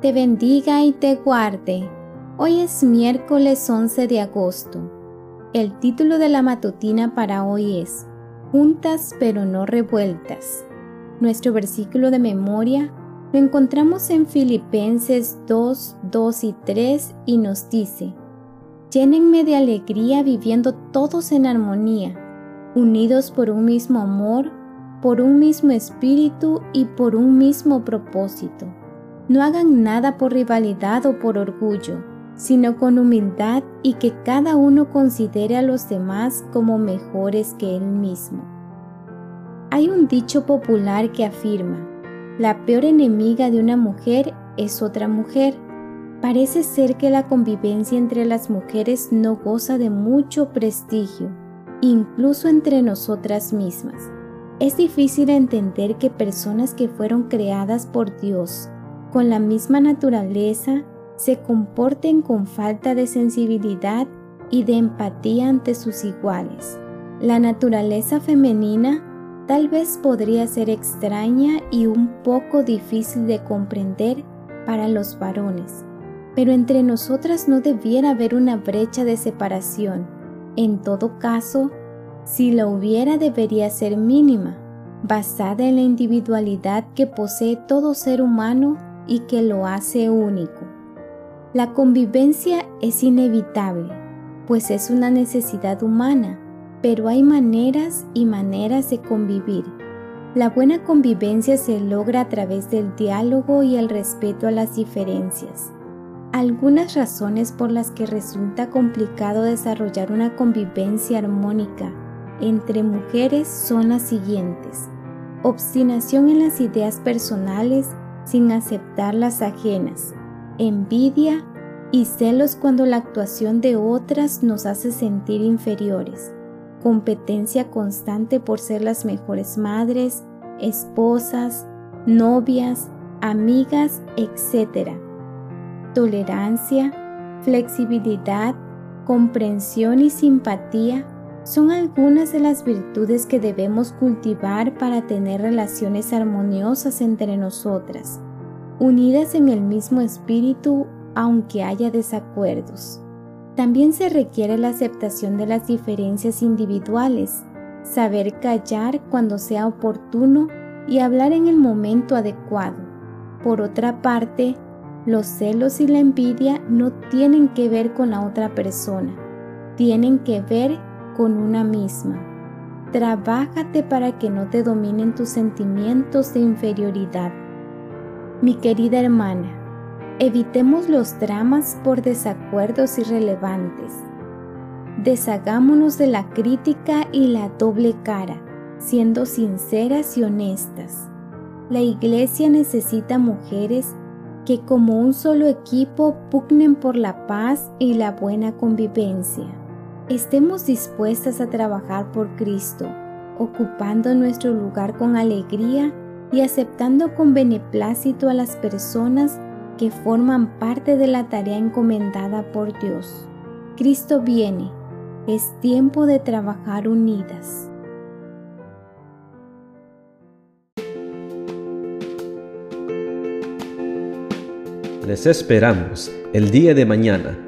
te bendiga y te guarde. Hoy es miércoles 11 de agosto. El título de la matutina para hoy es Juntas pero no revueltas. Nuestro versículo de memoria lo encontramos en Filipenses 2, 2 y 3 y nos dice, Llénenme de alegría viviendo todos en armonía, unidos por un mismo amor, por un mismo espíritu y por un mismo propósito. No hagan nada por rivalidad o por orgullo, sino con humildad y que cada uno considere a los demás como mejores que él mismo. Hay un dicho popular que afirma, la peor enemiga de una mujer es otra mujer. Parece ser que la convivencia entre las mujeres no goza de mucho prestigio, incluso entre nosotras mismas. Es difícil entender que personas que fueron creadas por Dios con la misma naturaleza se comporten con falta de sensibilidad y de empatía ante sus iguales. La naturaleza femenina tal vez podría ser extraña y un poco difícil de comprender para los varones, pero entre nosotras no debiera haber una brecha de separación. En todo caso, si la hubiera debería ser mínima, basada en la individualidad que posee todo ser humano y que lo hace único. La convivencia es inevitable, pues es una necesidad humana, pero hay maneras y maneras de convivir. La buena convivencia se logra a través del diálogo y el respeto a las diferencias. Algunas razones por las que resulta complicado desarrollar una convivencia armónica entre mujeres son las siguientes. Obstinación en las ideas personales sin aceptar las ajenas, envidia y celos cuando la actuación de otras nos hace sentir inferiores, competencia constante por ser las mejores madres, esposas, novias, amigas, etc. Tolerancia, flexibilidad, comprensión y simpatía son algunas de las virtudes que debemos cultivar para tener relaciones armoniosas entre nosotras, unidas en el mismo espíritu aunque haya desacuerdos. También se requiere la aceptación de las diferencias individuales, saber callar cuando sea oportuno y hablar en el momento adecuado. Por otra parte, los celos y la envidia no tienen que ver con la otra persona, tienen que ver con una misma. Trabájate para que no te dominen tus sentimientos de inferioridad. Mi querida hermana, evitemos los dramas por desacuerdos irrelevantes. Deshagámonos de la crítica y la doble cara, siendo sinceras y honestas. La iglesia necesita mujeres que como un solo equipo pugnen por la paz y la buena convivencia estemos dispuestas a trabajar por Cristo, ocupando nuestro lugar con alegría y aceptando con beneplácito a las personas que forman parte de la tarea encomendada por Dios. Cristo viene, es tiempo de trabajar unidas. Les esperamos el día de mañana